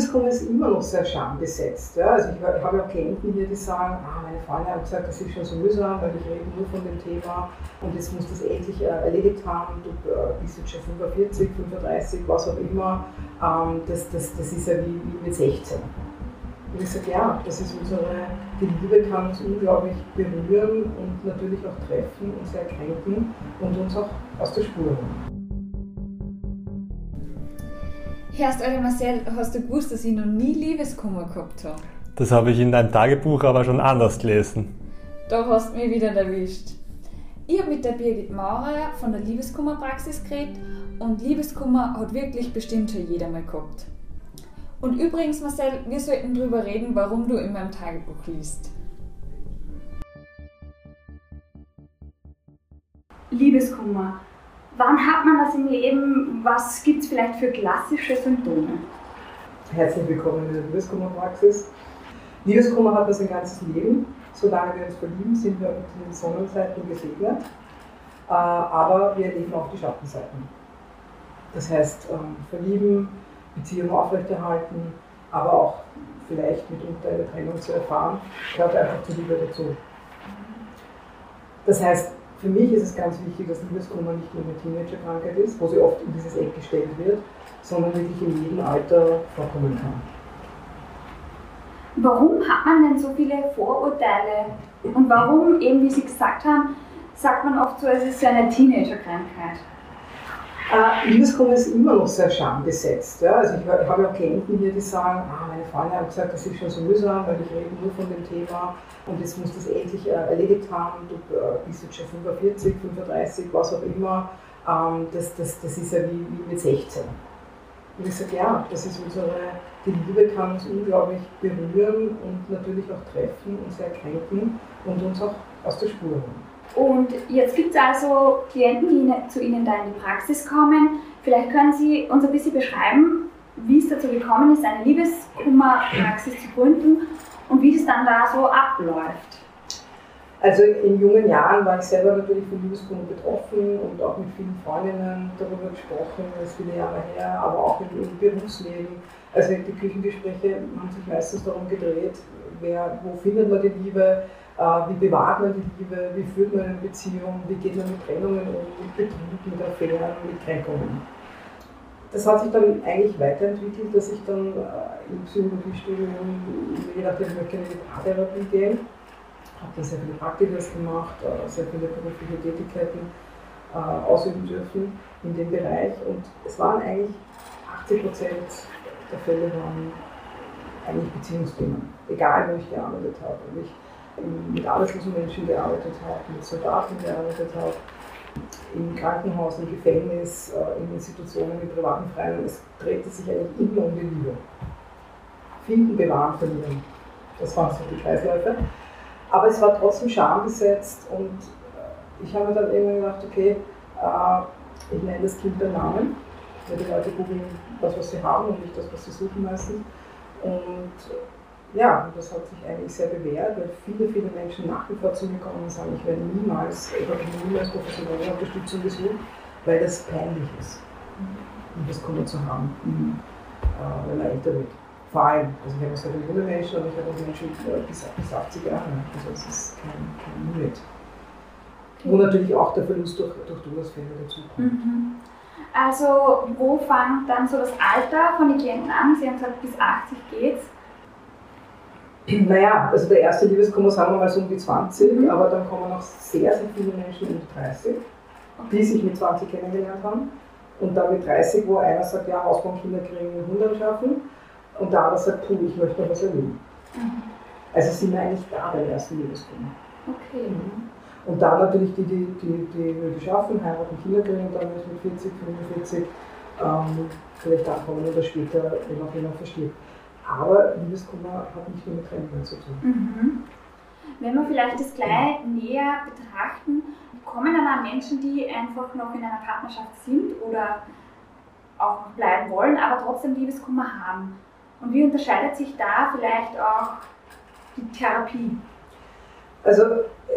Liebeskummer ist immer noch sehr schambesetzt. Ja? Also ich, habe auch Klienten hier, die sagen, ah, meine Freunde haben gesagt, das ist schon so mühsam, weil ich rede nur von dem Thema und jetzt muss das endlich äh, erledigt haben. Du äh, bist jetzt schon 45, 35, was auch immer. Ähm, das, das, das ist ja wie, wie mit 16. Und ich sage, ja, das ist unsere, die Liebe kann uns unglaublich berühren und natürlich auch treffen und sehr kränken und uns auch aus der Spur Herrst, Alter Marcel, hast du gewusst, dass ich noch nie Liebeskummer gehabt habe? Das habe ich in deinem Tagebuch aber schon anders gelesen. Da hast du mich wieder erwischt. Ich habe mit der Birgit Maurer von der Liebeskummerpraxis geredet und Liebeskummer hat wirklich bestimmt schon jeder mal gehabt. Und übrigens, Marcel, wir sollten darüber reden, warum du in meinem Tagebuch liest. Liebeskummer. Wann hat man das im Leben? Was gibt es vielleicht für klassische Symptome? Herzlich willkommen in der Liebeskummerpraxis. Liebeskummer hat das ein ganzes Leben. Solange wir uns verlieben, sind wir mit den Sonnenseiten gesegnet. Äh, aber wir erleben auch die Schattenseiten. Das heißt, ähm, verlieben, Beziehung aufrechterhalten, aber auch vielleicht mitunter eine Trennung zu erfahren, gehört einfach zur Liebe dazu. Das heißt, für mich ist es ganz wichtig, dass Liebeskummer nicht nur eine Teenagerkrankheit ist, wo sie oft in dieses Eck gestellt wird, sondern wirklich in jedem Alter vorkommen kann. Warum hat man denn so viele Vorurteile? Und warum, eben wie Sie gesagt haben, sagt man oft so, es ist eine Teenagerkrankheit? Äh, Liebeskummer ist immer noch sehr schambesetzt. Ja? Also ich, habe ja Klienten hier, die sagen, ah, meine Freunde haben gesagt, das ist schon so mühsam, weil ich rede nur von dem Thema und jetzt muss das endlich äh, erledigt haben. Du äh, bist jetzt schon 45, 35, was auch immer. Ähm, das, das, das ist ja wie, wie mit 16. Und ich sage, ja, das ist unsere, die Liebe kann uns unglaublich berühren und natürlich auch treffen und sehr kränken und uns auch aus der Spur holen. Und jetzt gibt es also Klienten, die zu Ihnen da in die Praxis kommen. Vielleicht können Sie uns ein bisschen beschreiben, wie es dazu gekommen ist, eine Liebeskummerpraxis zu gründen und wie das dann da so abläuft. Also in jungen Jahren war ich selber natürlich von Liebeskummer betroffen und auch mit vielen Freundinnen darüber gesprochen, das ist viele Jahre her, aber auch im, Berufsleben. Also die Küchengespräche haben sich meistens darum gedreht, wer, wo findet man die Liebe, wie bewahrt man die Liebe, wie führt man eine Beziehung, wie geht man mit Trennungen um, mit Betrug, mit Affären, mit Kränkungen. Das hat sich dann eigentlich weiterentwickelt, dass ich dann äh, im Psychologiestudium, je nachdem, ich möchte in die Paartherapie gehen, habe dann sehr viele Praktikas gemacht, äh, sehr viele berufliche Tätigkeiten ausüben dürfen in dem Bereich und es waren eigentlich 80 Prozent der Fälle waren eigentlich Beziehungsthemen, egal wo ich gearbeitet habe. Und ich mit arbeitslosen Menschen gearbeitet habe, mit Soldaten gearbeitet habe, im Krankenhaus, im Gefängnis, äh, in Institutionen, in privaten Freien. Es drehte sich eigentlich immer um die Liebe. Finden, bewahren, verlieren. Das waren so die Kreisläufe. Aber es war trotzdem schambesetzt und äh, ich habe dann irgendwann gedacht, okay, äh, ich nenne das Kind beim Namen, weil die Leute googeln das, was sie haben und nicht das, was sie suchen meistens. Und ja, das hat sich eigentlich sehr bewährt, weil viele, viele Menschen nach wie vor zu mir kommen und sagen, ich werde niemals, ich habe niemals professionelle Unterstützung gesucht, weil das peinlich ist, um das Kummer zu haben, äh, wenn man älter wird. Vor allem, also ich habe sehr viele junge Menschen, aber ich habe auch Menschen bis, bis 80 Jahre, also es ist kein, kein Limit. Wo natürlich auch der Verlust durch, durch Todesfälle dazukommt. Mhm. Also wo fängt dann so das Alter von den Klienten an? Sie haben gesagt, bis 80 geht's. Naja, also der erste Liebeskummer sagen wir mal so um die 20, mhm. aber dann kommen noch sehr, sehr viele Menschen um die 30, die sich mit 20 kennengelernt haben. Und dann mit 30, wo einer sagt, ja, Hausbaumkinder kriegen 100 schaffen und der andere sagt, puh, ich möchte noch was erleben. Mhm. Also sind wir eigentlich da beim ersten Liebeskummer. Okay. Mhm. Und dann natürlich die, die, die, die die schaffen, heiraten, Kinder kriegen dann mit 40, 45 ähm, vielleicht ankommen oder später, wenn auch jemand verstirbt. Aber Liebeskummer hat nicht nur mit Trennungen zu tun. Mhm. Wenn wir vielleicht das gleich näher betrachten, kommen dann auch Menschen, die einfach noch in einer Partnerschaft sind oder auch noch bleiben wollen, aber trotzdem Liebeskummer haben. Und wie unterscheidet sich da vielleicht auch die Therapie? Also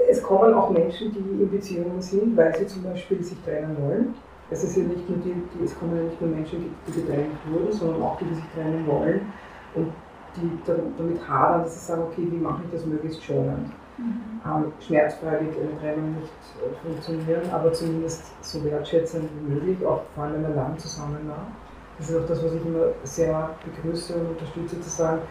es kommen auch Menschen, die in Beziehungen sind, weil sie zum Beispiel sich trennen wollen. Es, ist ja nicht nur die, die, es kommen ja nicht nur Menschen, die, die getrennt wurden, sondern auch die, die sich trennen wollen und die damit hadern, dass sie sagen, okay, wie mache ich das möglichst schonend. Mhm. Ähm, schmerzfrei wird eine Trennung nicht äh, funktionieren, aber zumindest so wertschätzend wie möglich, auch vor allem wenn man lang zusammen war. Das ist auch das, was ich immer sehr begrüße und unterstütze, zu sagen,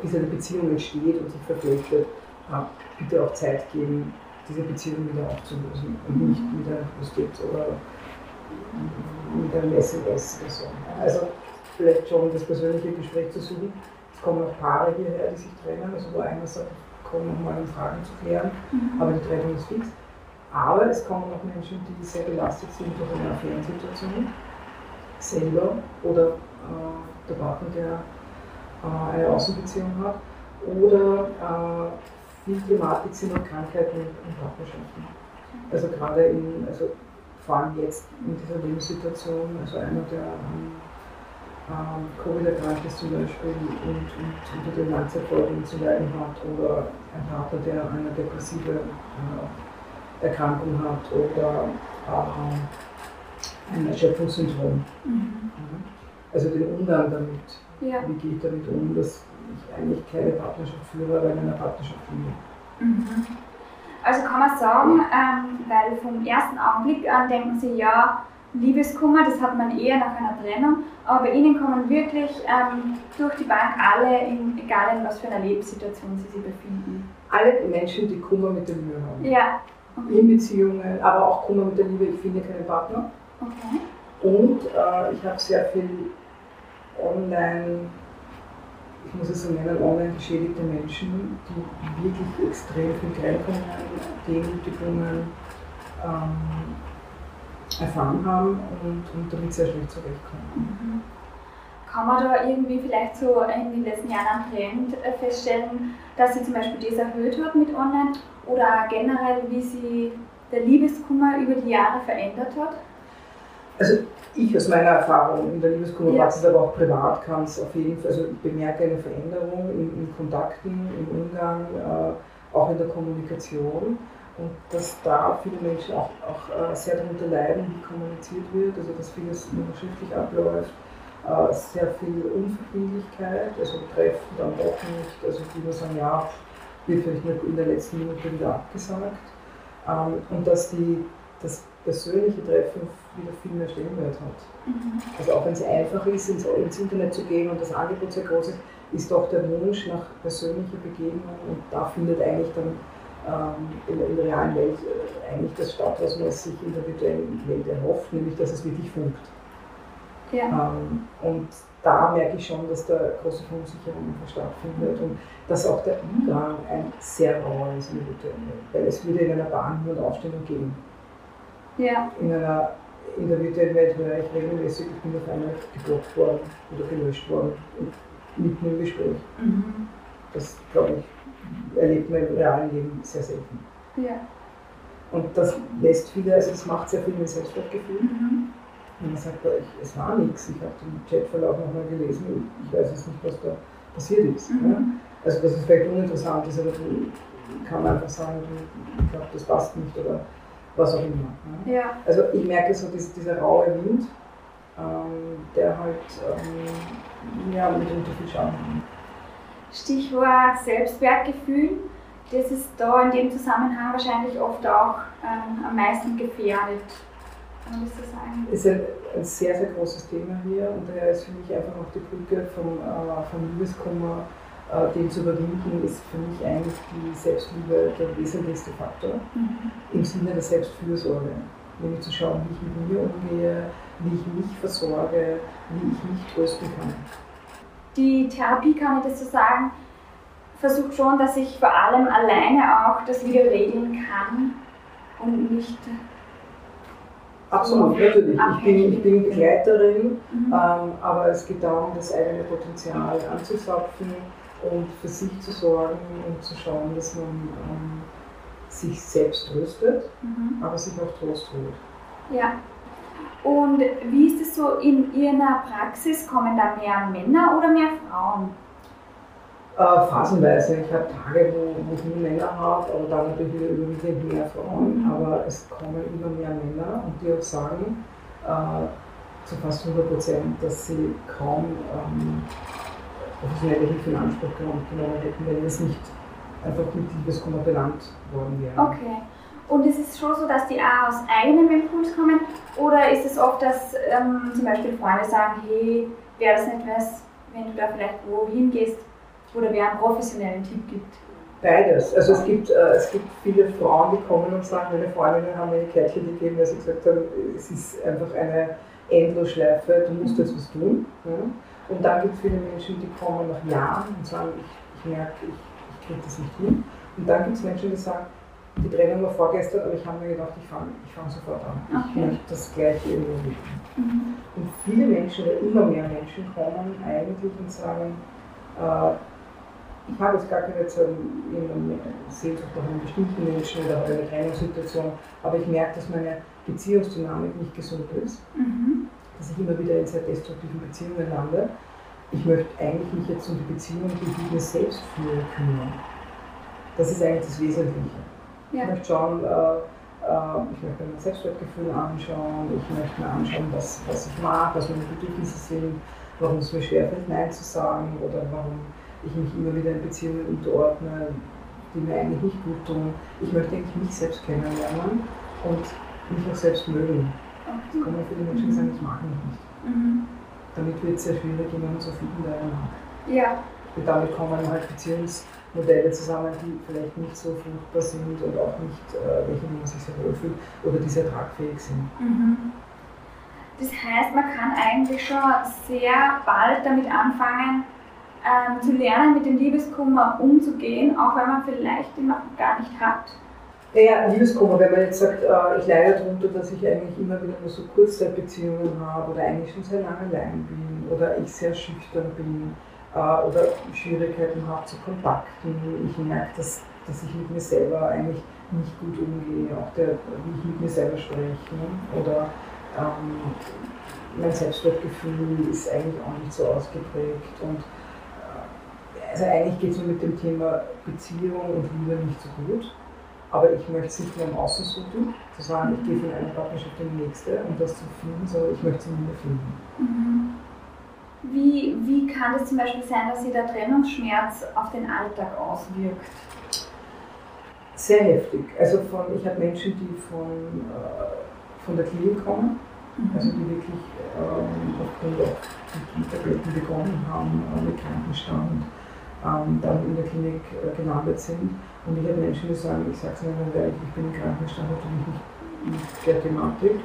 bis eine Beziehung entsteht und sich verflechtet, äh, bitte auch Zeit geben, diese Beziehung wieder aufzulösen und nicht wieder Post-it oder mit einem SMS oder so. Also vielleicht schon das persönliche Gespräch zu suchen. Es kommen auch Paare hierher, die sich trennen, also wo einer sagt, kommen nochmal um Fragen zu klären, mhm. aber die Trennung ist fix. Aber es kommen auch Menschen, die sehr belastet sind durch eine Affärensituation selber oder äh, der Partner, der äh, eine Außenbeziehung hat oder äh, viel Thematik sind auch Krankheiten und Partnerschaften. Also gerade in, also vor allem jetzt in dieser Lebenssituation, also einer, der ähm, ähm, Covid erkrankt ist zum Beispiel und, und unter den Langzeitfolgen zu leiden hat oder ein Partner, der eine depressive äh, Erkrankung hat oder äh, ein Erschöpfungssyndrom. Mhm. Also den Umgang damit. Ja. Wie geht damit um, dass ich eigentlich keine Partnerschaft führe, aber in einer Partnerschaft bin. Mhm. Also kann man sagen, ähm, weil vom ersten Augenblick an denken Sie, ja, Liebeskummer, das hat man eher nach einer Trennung, aber bei Ihnen kommen wirklich ähm, durch die Bank alle, in, egal in was für einer Lebenssituation Sie sich befinden. Alle Menschen, die Kummer mit der Mühe haben. Ja. Okay. In Beziehungen, aber auch Kummer mit der Liebe, ich finde keinen Partner. Okay. Und äh, ich habe sehr viel online ich muss es so nennen, online geschädigte Menschen, die wirklich extrem viel Kränkungen, Demütigungen ähm, erfahren haben und, und damit sehr schlecht zurechtkommen. Mhm. Kann man da irgendwie vielleicht so in den letzten Jahren einen Trend äh, feststellen, dass sich zum Beispiel das erhöht hat mit online oder generell, wie sich der Liebeskummer über die Jahre verändert hat? Also ich aus meiner Erfahrung in der Liebeskummerpraxis, ja. aber auch privat kann es auf jeden Fall, also ich bemerke eine Veränderung in, in Kontakten, im Umgang, äh, auch in der Kommunikation und dass da viele Menschen auch, auch äh, sehr darunter leiden, wie kommuniziert wird, also dass vieles nur schriftlich abläuft, äh, sehr viel Unverbindlichkeit, also Treffen dann auch nicht, also die nur sagen, ja, wird vielleicht nur in der letzten Minute wieder abgesagt ähm, und dass die das persönliche Treffen wieder viel mehr Stellenwert hat. Mhm. Also auch wenn es einfach ist, ins, ins, Internet zu gehen und das Angebot sehr groß ist, ist doch der Wunsch nach persönlicher Begegnung und da findet eigentlich dann ähm, in, in, der realen Welt äh, eigentlich das statt, was man sich in der virtuellen Welt erhofft, nämlich dass es wirklich funkt. Ja. Ähm, und da merke ich schon, dass da große Verunsicherung stattfindet und dass auch der Umgang ein sehr rauer ist in der virtuellen Welt, weil es würde in einer Bahn nur eine Aufstellung geben. Ja. In einer in der virtuellen Welt höre ich regelmäßig, ich bin auf einmal geblockt worden oder gelöscht worden, mitten im Gespräch. Mhm. Das, glaube ich, erlebt man im realen Leben sehr selten. Ja. Und das lässt viele, also das macht sehr viel mit Selbstwertgefühl. Mhm. Und man sagt, es war nichts, ich habe den Chatverlauf nochmal gelesen ich weiß jetzt nicht, was da passiert ist. Mhm. Ja? Also dass es vielleicht uninteressant ist, aber du kann einfach sagen, ich glaube, das passt nicht oder was auch immer. Ne? Ja. Also ich merke so dies, dieser raue Wind, ähm, der halt ähm, ja, mitunter viel Schaden hat. Stichwort Selbstwertgefühl, das ist da in dem Zusammenhang wahrscheinlich oft auch ähm, am meisten gefährdet. Kann man das so sagen? Ist ein, ein sehr, sehr großes Thema hier und daher ist für mich einfach noch die Brücke vom, äh, vom Liebeskummer äh, den zu überwinden, ist für mich eigentlich die Selbstliebe der wesentlichste Faktor mhm. im Sinne der Selbstfürsorge. Nämlich zu schauen, wie ich mit mir umgehe, wie ich mich versorge, wie ich mich trösten kann. Die Therapie, kann ich das so sagen, versucht schon, dass ich vor allem alleine auch das wieder regeln kann und nicht. Absolut, natürlich. Ich bin, ich bin Begleiterin, mhm. ähm, aber es geht darum, das eigene Potenzial anzuzapfen und für sich zu sorgen und zu schauen, dass man ähm, sich selbst tröstet, mhm. aber sich auch Trost holt. Ja. Und wie ist es so in Ihrer Praxis? Kommen da mehr Männer oder mehr Frauen? Äh, phasenweise. Ich habe Tage, wo, wo ich nur Männer habe, aber dann natürlich wieder überwiegend mehr Frauen. Mhm. Aber es kommen immer mehr Männer und die auch sagen, äh, zu fast 100 Prozent, dass sie kaum ähm, professionelle Hilfe in Anspruch genommen hätten, wenn es nicht einfach mit Liebeskummer benannt worden wäre. Okay. Und ist es schon so, dass die auch aus eigenem Impuls kommen? Oder ist es oft, dass ähm, zum Beispiel Freunde sagen, hey, wäre das nicht was, wenn du da vielleicht wohin gehst, oder wer einen professionellen Tipp gibt? Beides. Also es gibt, äh, es gibt viele Frauen, die kommen und sagen, meine Freundinnen haben mir eine Kärtchen gegeben, weil sie gesagt haben, es ist einfach eine Endlosschleife, du musst jetzt was tun. Ja? Und dann gibt es viele Menschen, die kommen nach Jahren und sagen, ich, ich merke, ich, ich kriege das nicht hin. Und dann gibt es Menschen, die sagen, die Trennung war vorgestern, aber ich habe mir gedacht, ich fange ich fang sofort an. Okay. Ich möchte das gleiche irgendwo leben. Mhm. Und viele Menschen, oder immer mehr Menschen kommen eigentlich und sagen, äh, ich habe jetzt gar keine Sehnsucht nach einem bestimmten Menschen oder eine Trennungssituation, aber ich merke, dass meine Beziehungsdynamik nicht gesund ist, mhm. dass ich immer wieder in sehr destruktiven Beziehungen lande. Ich möchte eigentlich mich jetzt um die Beziehung, die ich mir selbst führe, kümmern. Das ist eigentlich das Wesentliche. Ja. Ich möchte schauen, äh, äh, ich möchte mir mein Selbstwertgefühl anschauen, ich möchte mir anschauen, was, was ich mag, was meine Bedürfnisse sind, warum es mir schwerfällt, Nein zu sagen oder warum ich mich immer wieder in Beziehungen unterordne, die mir eigentlich nicht gut tun. Ich möchte eigentlich mich selbst kennenlernen und mich auch selbst mögen. Es kommen viele Menschen, die sagen, ich mag mich nicht. Mhm. Damit wird es sehr schwierig, jemanden zu finden, der einen mag. Ja. Und damit kommen halt Beziehungsmodelle zusammen, die vielleicht nicht so fruchtbar sind und auch nicht, äh, welche man sich sehr wohlfühlt oder die sehr tragfähig sind. Mhm. Das heißt, man kann eigentlich schon sehr bald damit anfangen, ähm, zu lernen, mit dem Liebeskummer umzugehen, auch wenn man vielleicht ihn noch gar nicht hat. Naja, Liebeskummer, wenn man jetzt sagt, äh, ich leide darunter, dass ich eigentlich immer wieder nur so Kurzzeitbeziehungen habe oder eigentlich schon sehr lange allein bin oder ich sehr schüchtern bin oder Schwierigkeiten habe zu Kontakten. Ich merke, dass, dass ich mit mir selber eigentlich nicht gut umgehe, auch der, wie ich mit mir selber spreche. Ne? Oder ähm, mein Selbstwertgefühl ist eigentlich auch nicht so ausgeprägt. Und also eigentlich geht es mir mit dem Thema Beziehung und Liebe nicht so gut. Aber ich möchte es nicht mehr im Außen suchen, zu sagen, ich gehe von einer Partnerschaft in die nächste, um das zu finden, sondern ich möchte es in mir finden. Mhm. Wie, wie kann es zum Beispiel sein, dass sich der Trennungsschmerz auf den Alltag auswirkt? Sehr heftig. Also von, ich habe Menschen, die von, äh, von der Klinik kommen, mhm. also die wirklich ähm, aufgrund auch mit Tabletten begonnen haben, äh, mit Krankenstand, ähm, dann in der Klinik äh, gelandet sind. Und ich habe Menschen, die sagen, ich sage es Ihnen, weil ich bin im Krankenstand natürlich nicht mit der Thematik,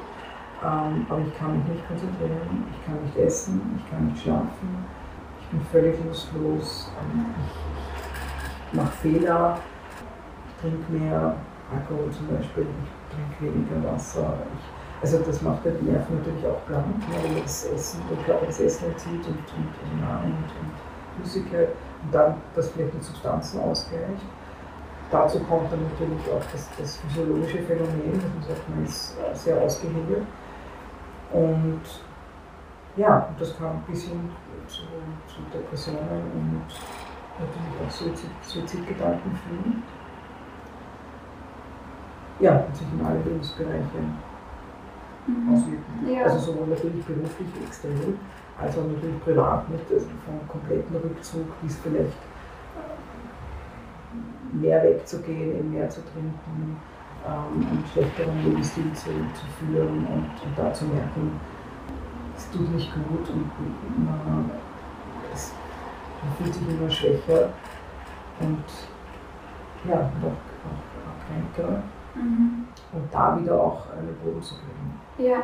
ähm, aber ich kann mich nicht konzentrieren, ich kann nicht essen, ich kann nicht schlafen, ich bin völlig lustlos, ähm, ich, mache Fehler, ich trinke mehr Alkohol zum Beispiel, ich trinke weniger Wasser. Ich, also das macht die Nerven natürlich auch blank, man das Essen, das Essen entzieht und, und, und, und Flüssigkeit und dann das vielleicht mit Substanzen ausgleicht. Dazu kommt dann natürlich auch das, das physiologische Phänomen, dass man sagt, man ist äh, sehr ausgehebelt. Und ja, das kann bis hin zu, zu Depressionen und natürlich auch Suizid, Suizidgedanken führen. Ja, und sich in alle Lebensbereiche mhm. auswirken. Ja. Also sowohl natürlich beruflich extrem, also natürlich privat mit also vom kompletten Rückzug bis vielleicht äh, mehr wegzugehen, mehr zu trinken, ähm, einen schlechteren Lebensstil zu, zu führen und, und da zu merken, es tut nicht gut und man, es, man fühlt sich immer schwächer und ja, noch, auch, kränker. Mhm. Und da wieder auch eine Boden zu kriegen. Ja.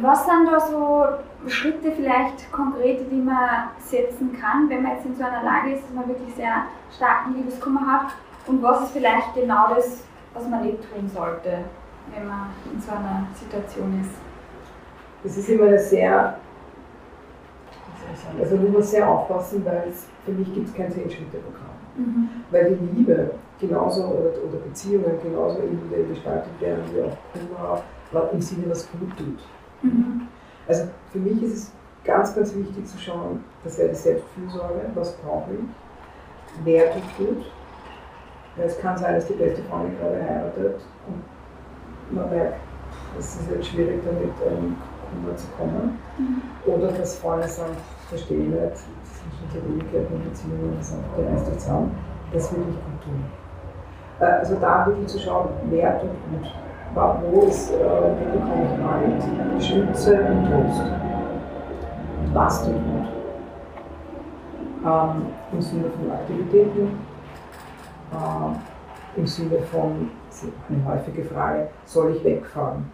Was sind da so Schritte vielleicht konkrete, die man setzen kann, wenn man jetzt in so einer Lage ist, dass man wirklich sehr starken Liebeskummer hat? Und was ist vielleicht genau das, was man nicht tun sollte, wenn man in so einer Situation ist? Das ist immer eine sehr, also man muss sehr aufpassen, weil es, für mich gibt es kein Zehn-Schritte-Programm. Mhm. Weil die Liebe genauso oder, oder Beziehungen genauso individuell gestaltet werden wie auch Kummer im Sinne, was gut tut. Mhm. Also für mich ist es ganz, ganz wichtig zu schauen, das wäre die Selbstfürsorge, was brauche ich, wer tut gut. Es kann sein, dass die beste Freundin gerade heiratet und man merkt, es ist jetzt schwierig damit, Kummer zu kommen. Mhm. Oder dass Freunde sagen, verstehe ich nicht, das sind schon die Ewigkeiten und Beziehungen, das ist der erste zusammen, das wirklich gut tun. Äh, also da wirklich zu schauen, wer tut gut, äh, wo bekomme ich Halt, Stütze und Trost. Was tut gut. Ähm, Im Sinne von Aktivitäten, äh, im Sinne von, eine häufige Frage, soll ich wegfahren?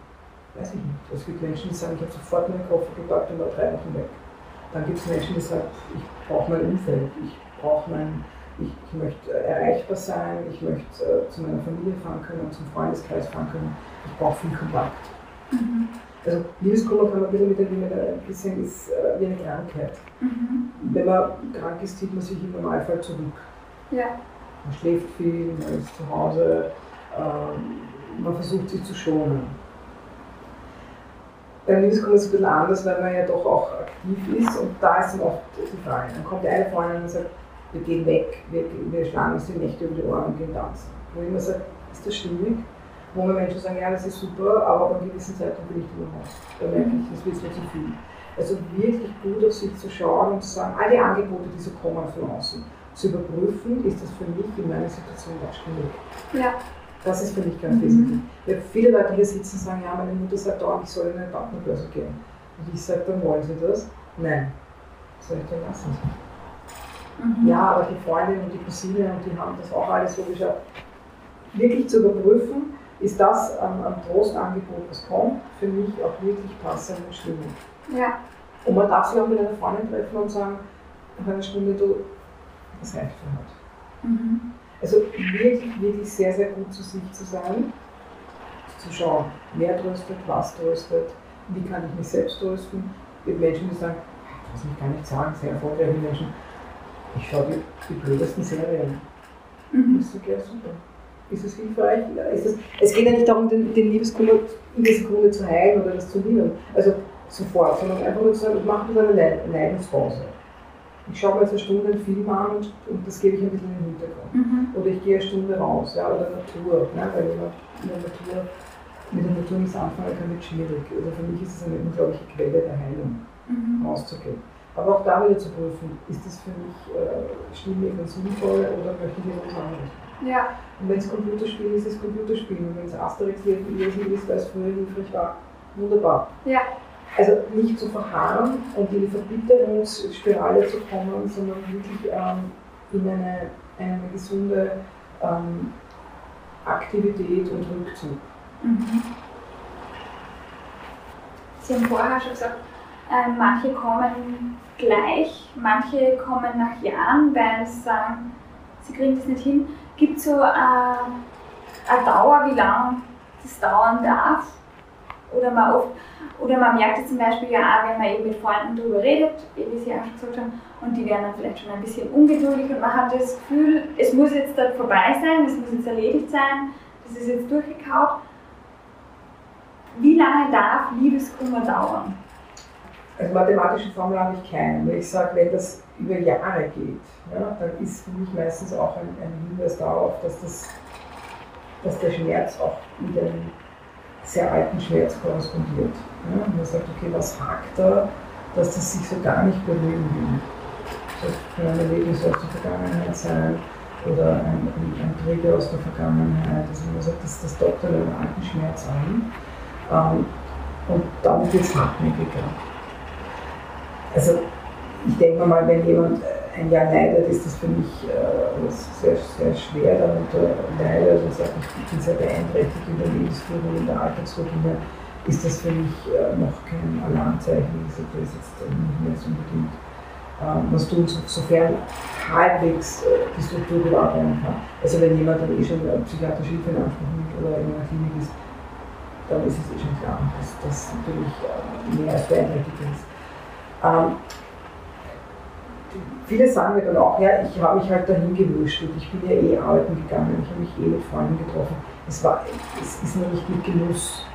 Weiß ich nicht. Es gibt Menschen, die sagen, ich habe sofort meinen Koffer gepackt und war drei Wochen weg. Dann gibt es Menschen, die sagen, ich brauche mein Umfeld, ich brauche mein, ich, ich, möchte erreichbar sein, ich möchte äh, zu meiner Familie fahren können, zum Freundeskreis fahren können, ich brauche viel Kontakt. Mhm. Also Liebeskummer kann man ein bisschen mit dem ein bisschen ist äh, wie eine Krankheit. Mhm. Wenn man krank ist, zieht man sich im Normalfall zurück. Ja. Man schläft viel, man ist zu Hause, äh, man versucht sich zu schonen. Beim Liebeskummer ist es ein bisschen anders, weil man ja doch auch aktiv ist und da ist dann oft die Frage. Dann kommt eine Freundin und sagt, wir gehen weg, wir, wir schlagen uns die Nächte über die Ohren und gehen tanzen. Wo ich immer sage, ist das stimmig? Wo mir Menschen sagen, ja, das ist super, aber ab einer gewissen Zeitpunkt bin ich Haus. Da merke ich, das wird mir zu viel. Also wirklich gut auf sich zu schauen und zu sagen, all die Angebote, die so kommen von außen, zu überprüfen, ist das für mich in meiner Situation auch stimmig. Ja. Das ist für mich ganz mhm. wesentlich. Weil viele Leute hier sitzen und sagen, ja, meine Mutter sagt dauernd, ich soll in eine Partnerbörse gehen. Und ich sage, dann wollen sie das? Nein. Soll ich dann lassen? Mhm. Ja, aber die Freundin und die Cousine und die haben das auch alles so geschafft. Wirklich zu überprüfen, ist das am, am Trostangebot, was kommt, für mich auch wirklich passend und stimmig. Ja. Und man darf sich auch mit einer Freundin treffen und sagen, nach einer Stunde, du, das reicht für heute. Mhm. Also wirklich, wirklich sehr, sehr gut zu sich zu sein, zu schauen, wer tröstet, was tröstet, wie kann ich mich selbst trösten. Gibt Menschen, die sagen, das muss ich gar nicht sagen, sehr erfolgreiche Menschen, ich schaue die, die blödesten Serien. Mhm. Das ist okay, super. Ist es hilfreich? Ist es, es geht ja nicht darum, den, den Liebeskummer in der Sekunde zu heilen oder das zu lindern. Also sofort, sondern einfach nur zu sagen, ich mache eine Leidenspause. Ich schaue mir jetzt eine Stunde einen Film an und, und das gebe ich ein bisschen in den Hintergrund. Mhm. Oder ich gehe eine Stunde raus, ja, oder Natur, ne, weil jemand in der Natur, mit der Natur nichts anfangen kann, wird schwierig. Also für mich ist es eine unglaubliche Quelle der Heilung, mhm. rauszugehen. Aber auch da wieder zu prüfen, ist das für mich äh, stimmig und sinnvoll oder möchte ich etwas anderes? Ja. Und wenn es Computerspiel ist, ist es Computerspiel. Und wenn es Asterix lesen ist, weil es früher hilfreich war, wunderbar. Ja. Also nicht zu verharren und in die Verbitterungsspirale zu kommen, sondern wirklich ähm, in eine, eine gesunde ähm, Aktivität und Rückzug. Mhm. Sie haben vorher schon gesagt, äh, manche kommen gleich, manche kommen nach Jahren, weil sie sagen, sie kriegen das nicht hin. Gibt es so äh, eine Dauer, wie lange das dauern darf? Oder man, oft, oder man merkt es zum Beispiel ja auch, wenn man eben mit Freunden darüber redet, wie Sie auch schon gesagt haben, und die werden dann vielleicht schon ein bisschen ungeduldig und man hat das Gefühl, es muss jetzt dann vorbei sein, es muss jetzt erledigt sein, das ist jetzt durchgekaut. Wie lange darf Liebeskummer dauern? Also mathematische Formel habe ich keine. Wenn ich sage, wenn das über Jahre geht, ja, dann ist für mich meistens auch ein, ein Hinweis darauf, dass, das, dass der Schmerz auch mit einem sehr alten Schmerz korrespondiert. Ja. Und man sagt, okay, was hakt da, dass das sich so gar nicht beruhigen will. Das kann eine Erlebnis aus der Vergangenheit sein oder ein, ein, ein Trigger aus der Vergangenheit. Also man sagt, das, das dockt einen alten Schmerz an. Ähm, und dann wird es hartnäckiger. Also ich denke mal, wenn jemand äh, ein Jahr leidet, ist das für mich äh, sehr, sehr schwer darunter leidet und sagt, ich bin sehr beeinträchtigt in der Lebensführung, in der Alltagsroutine, ist das für mich äh, noch kein Alarmzeichen. Ich sage, das ist jetzt nicht mehr so unbedingt ähm, was tun, sofern halbwegs äh, die Struktur bewahrt werden kann. Also wenn jemand dann eh schon psychiatrische Hilfe in Anspruch nimmt oder in einer Klinik ist, dann ist es eh schon klar, dass das natürlich mehr als beeinträchtigt ist. Ähm, viele sagen mir dann auch, ja, ich habe mich halt dahin gewurschtelt, ich bin ja eh arbeiten gegangen, ich habe mich eh mit Freunden getroffen. Es, war, es ist nicht mit Genuss.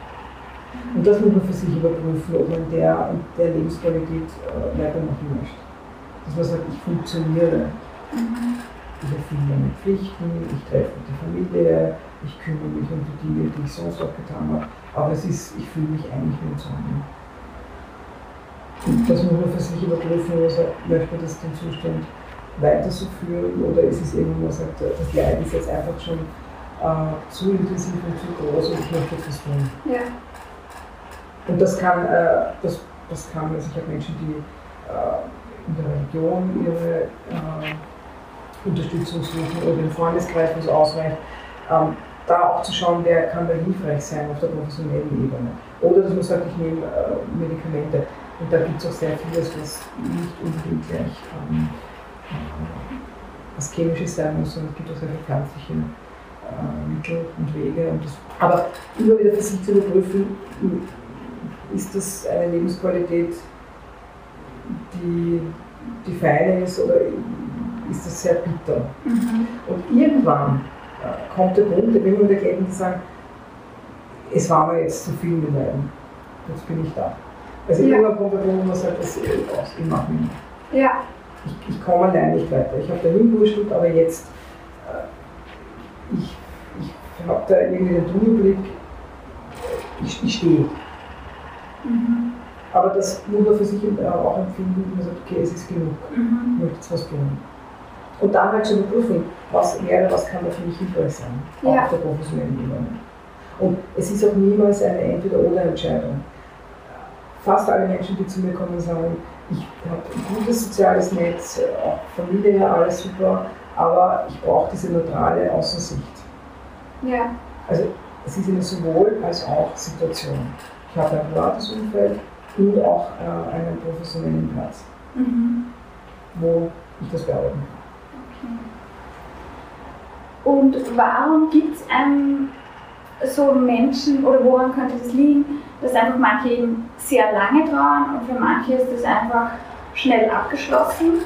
Und das muss man für sich überprüfen, ob man der, der Lebensqualität äh, weitermachen möchte. Dass man sagt, ich funktioniere. Ich erfülle meine Pflichten, ich treffe die Familie, ich kümmere mich um die Dinge, die ich sonst auch getan habe. Aber es ist, ich fühle mich eigentlich nur zu Hause. Das muss man für sich überprüfen, sagt, möchte man das den Zustand weiter so führen oder ist es irgendwo, man sagt, das Leid ist jetzt einfach schon äh, zu intensiv und zu groß und ich möchte etwas tun. Ja. Und das kann, äh, das, das kann, also ich habe Menschen, die äh, in der Religion ihre äh, Unterstützung suchen oder im Freundeskreis, wo es ausreicht, ähm, da auch zu schauen, wer kann da hilfreich sein auf der professionellen Ebene. Oder dass man sagt, ich nehme äh, Medikamente. Und da gibt es auch sehr vieles, was nicht unbedingt gleich ähm, äh, was Chemisches sein muss, sondern es gibt auch sehr viele pflanzliche äh, Mittel und Wege. Und das, aber immer wieder für sich zu überprüfen, ist das eine Lebensqualität, die, die fein ist oder ist das sehr bitter? Mhm. Und irgendwann äh, kommt der Punkt, da will man die sagen, es war mir jetzt zu viel mit Leiden. Jetzt bin ich da. Also Ja. der Punkt, wo man sagt, das ich mache nicht mehr. Ja. Ich, ich komme allein nicht weiter. Ich habe da hingewurschtelt, aber jetzt, äh, ich, ich habe da irgendwie den Tunnelblick, ich, ich stehe. Mhm. Aber das muss man für sich auch empfinden, man sagt, okay, es ist genug, ich Mhm. möchte jetzt was tun. Und dann halt zu überprüfen, was wäre, was kann da für mich hilfreich sein, auch Ja. auf der professionellen Ebene. Und es ist auch niemals eine Entweder-Oder-Entscheidung. Fast alle Menschen, die zu mir kommen, sagen, ich habe ein gutes soziales Netz, auch Familie, alles super, aber ich brauche diese neutrale Außensicht. Ja. Also es ist eine sowohl als auch Situation. Ich habe ein privates Umfeld und auch äh, einen professionellen Platz, Mhm. wo ich das bearbeiten kann. Und warum gibt es ähm, so Menschen oder woran könnte das liegen, dass einfach manche eben sehr lange trauern und für manche ist das einfach schnell abgeschlossen?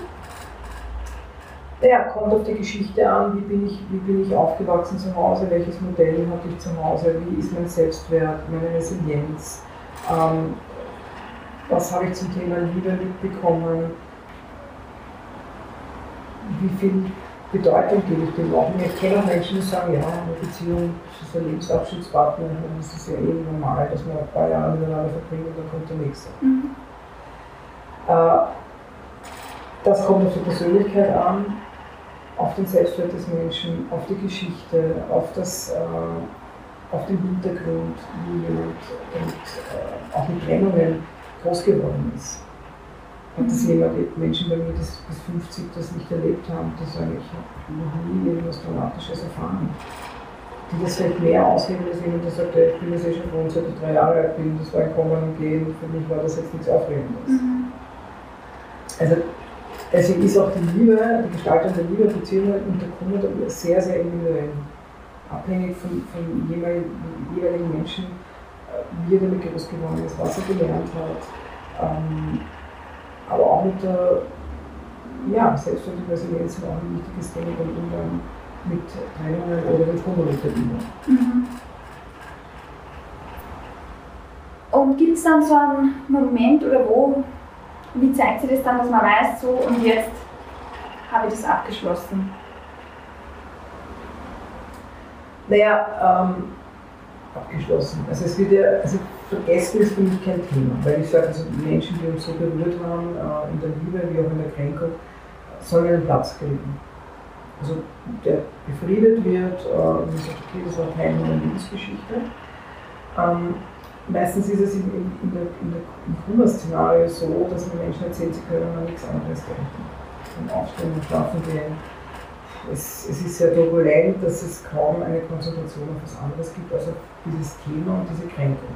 Ja, kommt auf die Geschichte an, wie bin, ich, wie bin ich aufgewachsen zu Hause, welches Modell hatte ich zu Hause, wie ist mein Selbstwert, meine Resilienz, ähm, was habe ich zum Thema Liebe mitbekommen, wie viel Bedeutung gebe ich dem auch. Ich kenne auch Menschen, die sagen, ja, eine Beziehung ist ein Lebensabschnittspartner, und das ist ja eh normal, dass man ein paar Jahre miteinander verbringt und dann kommt der nächste. Mhm. Äh, Das kommt auf die Persönlichkeit an, auf den Selbstwert des Menschen, auf die Geschichte, auf, das, äh, auf den Hintergrund, wie jemand und, äh, auch mit Trennungen groß geworden ist. Hat das jemand, Menschen bei mir, die bis 50 das nicht erlebt haben, die sagen, ich habe noch nie irgendwas Dramatisches erfahren. Die das vielleicht mehr ausheben als jemand, der sagt, ich bin das eh schon gewohnt, seit ich drei Jahre alt bin, das war ein Kommen und Gehen, für mich war das jetzt nichts Aufregendes. Mhm. Also deswegen ist auch die Liebe, die Gestaltung der Liebe, Beziehungen unter Kummer sehr, sehr individuell. Abhängig von, von jeweiligen, jeweiligen Menschen, äh, wie er damit groß geworden ist, was er gelernt hat. Ähm, aber auch mit der ja, selbstständigen Resilienz auch ein wichtiges Thema beim Umgang mit Trennungen oder mit Liebe. Mhm. Und gibt es dann so einen Moment oder wo, wie zeigt sich das dann, dass man weiß, so und jetzt habe ich das abgeschlossen? Naja, ähm, abgeschlossen. Also es wird ja, also vergessen ist für mich kein Thema, weil ich sage, also Menschen, die uns so berührt haben, äh, in der Liebe wie auch in der Kränkung, sollen einen Platz kriegen. Also der befriedet wird, äh, und man sagt, okay, das war Teil meiner Lebensgeschichte. Ähm, meistens ist es in, in, in der, in der, im Kummer-Szenario so, dass man Menschen erzählt, sie können an nichts anderes denken. Und aufstehen und schlafen gehen. Es, es ist sehr turbulent, dass es kaum eine Konzentration auf was anderes gibt, als auf dieses Thema und diese Kränkung.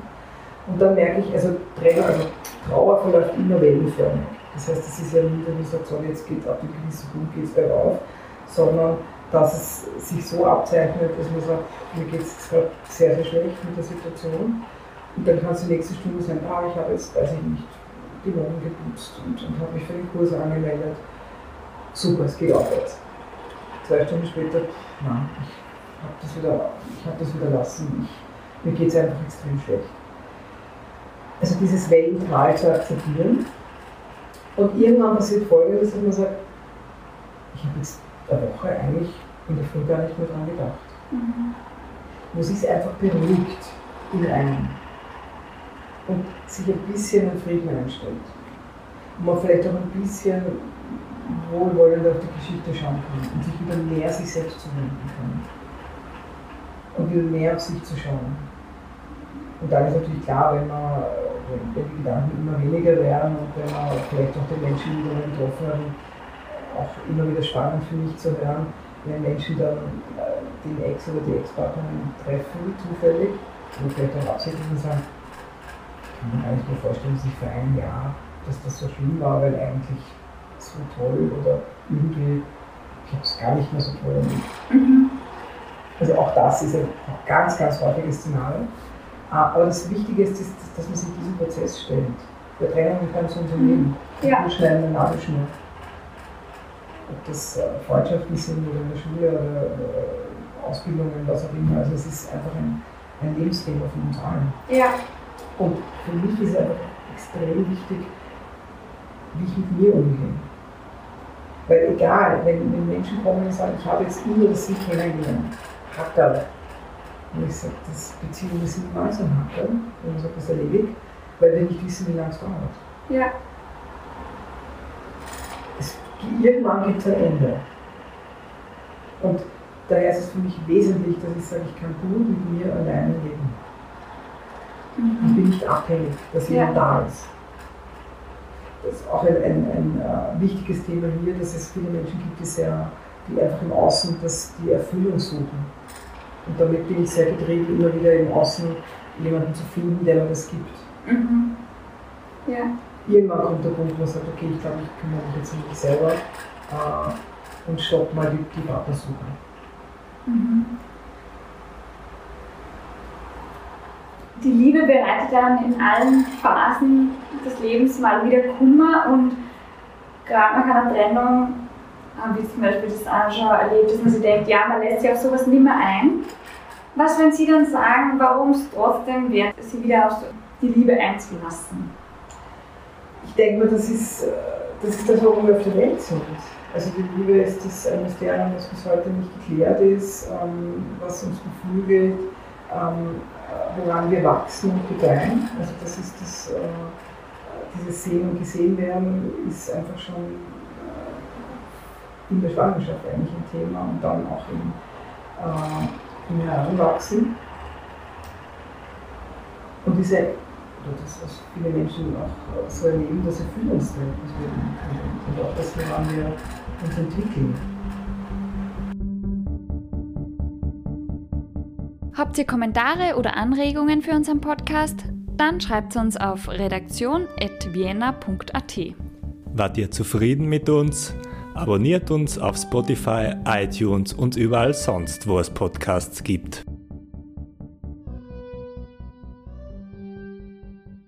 Und dann merke ich, also also Trauer verläuft immer wellenförmig. Das heißt, es ist ja nie, dass sagt, so jetzt geht ab dem gewissen Punkt geht es bergauf, sondern dass es sich so abzeichnet, dass man sagt, mir geht es jetzt gerade sehr, sehr schlecht mit der Situation. Und dann kann es die nächste Stunde sein, ah, ich habe jetzt, weiß ich nicht, die Wohnung geputzt und, und habe mich für den Kurs angemeldet. Super, es geht aufwärts. Zwei Stunden später, nein, ich habe das wieder, ich habe das wieder lassen. Ich, mir geht es einfach extrem schlecht. Also dieses Wellental zu akzeptieren. Und irgendwann passiert folgendes, dass man sagt, ich habe jetzt eine Woche eigentlich in der Früh gar nicht mehr dran gedacht. Mhm. Wo sich es einfach beruhigt in einem und sich ein bisschen in Frieden einstellt. wo man vielleicht auch ein bisschen wohlwollend auf die Geschichte schauen kann und sich wieder mehr sich selbst zuwenden kann. Und wieder mehr auf sich zu schauen. Und dann ist natürlich klar, wenn, man, wenn die Gedanken immer weniger werden und wenn man vielleicht auch den Menschen, die man getroffen hat, auch immer wieder spannend für mich zu hören, wenn Menschen dann äh, den Ex oder die Ex-Partnerin treffen, zufällig, und vielleicht auch absichtlich und sagen, kann man eigentlich mir vorstellen, dass ich für ein Jahr, dass das so schlimm war, weil eigentlich so toll oder irgendwie, ich habe es gar nicht mehr so toll. Mhm. Also auch das ist ein ganz, ganz häufiges Szenario. Ah, aber das Wichtige ist, dass man sich diesen Prozess stellt. Der Trennung kann so Unternehmen. Mhm. Ja. Schnell eine Nabelschnur. Ob das äh, Freundschaften sind oder in der Schule oder äh, Ausbildungen, was auch immer. Also es ist einfach ein, ein Lebensthema von uns allen. Ja. Und für mich ist einfach extrem wichtig, wie ich mit mir umgehe. Weil egal, wenn, wenn Menschen kommen und sagen, ich habe jetzt immer das Sie kennengelernt, hat er. Und ich sage, das Beziehung ist niemals ein Hacker. Und man sagt, das ist erledigt, weil wir nicht wissen, wie lange es dauert. Ja. Es, irgendwann gibt es ein Ende. Und daher ist es für mich wesentlich, dass ich sage, ich kann gut mit mir alleine leben. Mhm. Ich bin nicht abhängig, dass jemand ja. da ist. Das ist auch ein, ein, ein uh, wichtiges Thema hier, dass es viele Menschen gibt, die, sehr, die einfach im Außen das, die Erfüllung suchen. Und damit bin ich sehr getrieben, immer wieder im Außen jemanden zu finden, der mir das gibt. Mhm. Ja. Irgendwann kommt der Punkt, wo man sagt, okay, ich glaube, ich kümmere mich jetzt um mich selber äh, und stopp mal die, die Partnersuche. Mhm. Die Liebe bereitet dann in allen Phasen des Lebens mal wieder Kummer und gerade nach einer Trennung wie zum Beispiel das schon erlebt, dass man sich denkt, ja, man lässt sich auf sowas nicht mehr ein. Was würden Sie dann sagen, warum es trotzdem wert ist, sich wieder auf die Liebe einzulassen? Ich denke mal, das ist, äh, das ist das, warum wir auf der Welt sind. Also die Liebe ist das ein Mysterium, das bis heute nicht geklärt ist, ähm, was uns beflügelt, ähm, woran wir wachsen und gedeihen. Also das ist das, äh, dieses Sehen und Gesehen werden ist einfach schon in der Schwangerschaft eigentlich ein Thema und dann auch im, äh, im Heranwachsen. Und diese, das, was viele Menschen auch so erleben, das erfüllt uns dann, und auch das, woran wir uns entwickeln. Habt ihr Kommentare oder Anregungen für unseren Podcast? Dann schreibt uns auf redaktion.vienna.at. Wart ihr zufrieden mit uns? Abonniert uns auf Spotify, iTunes und überall sonst, wo es Podcasts gibt.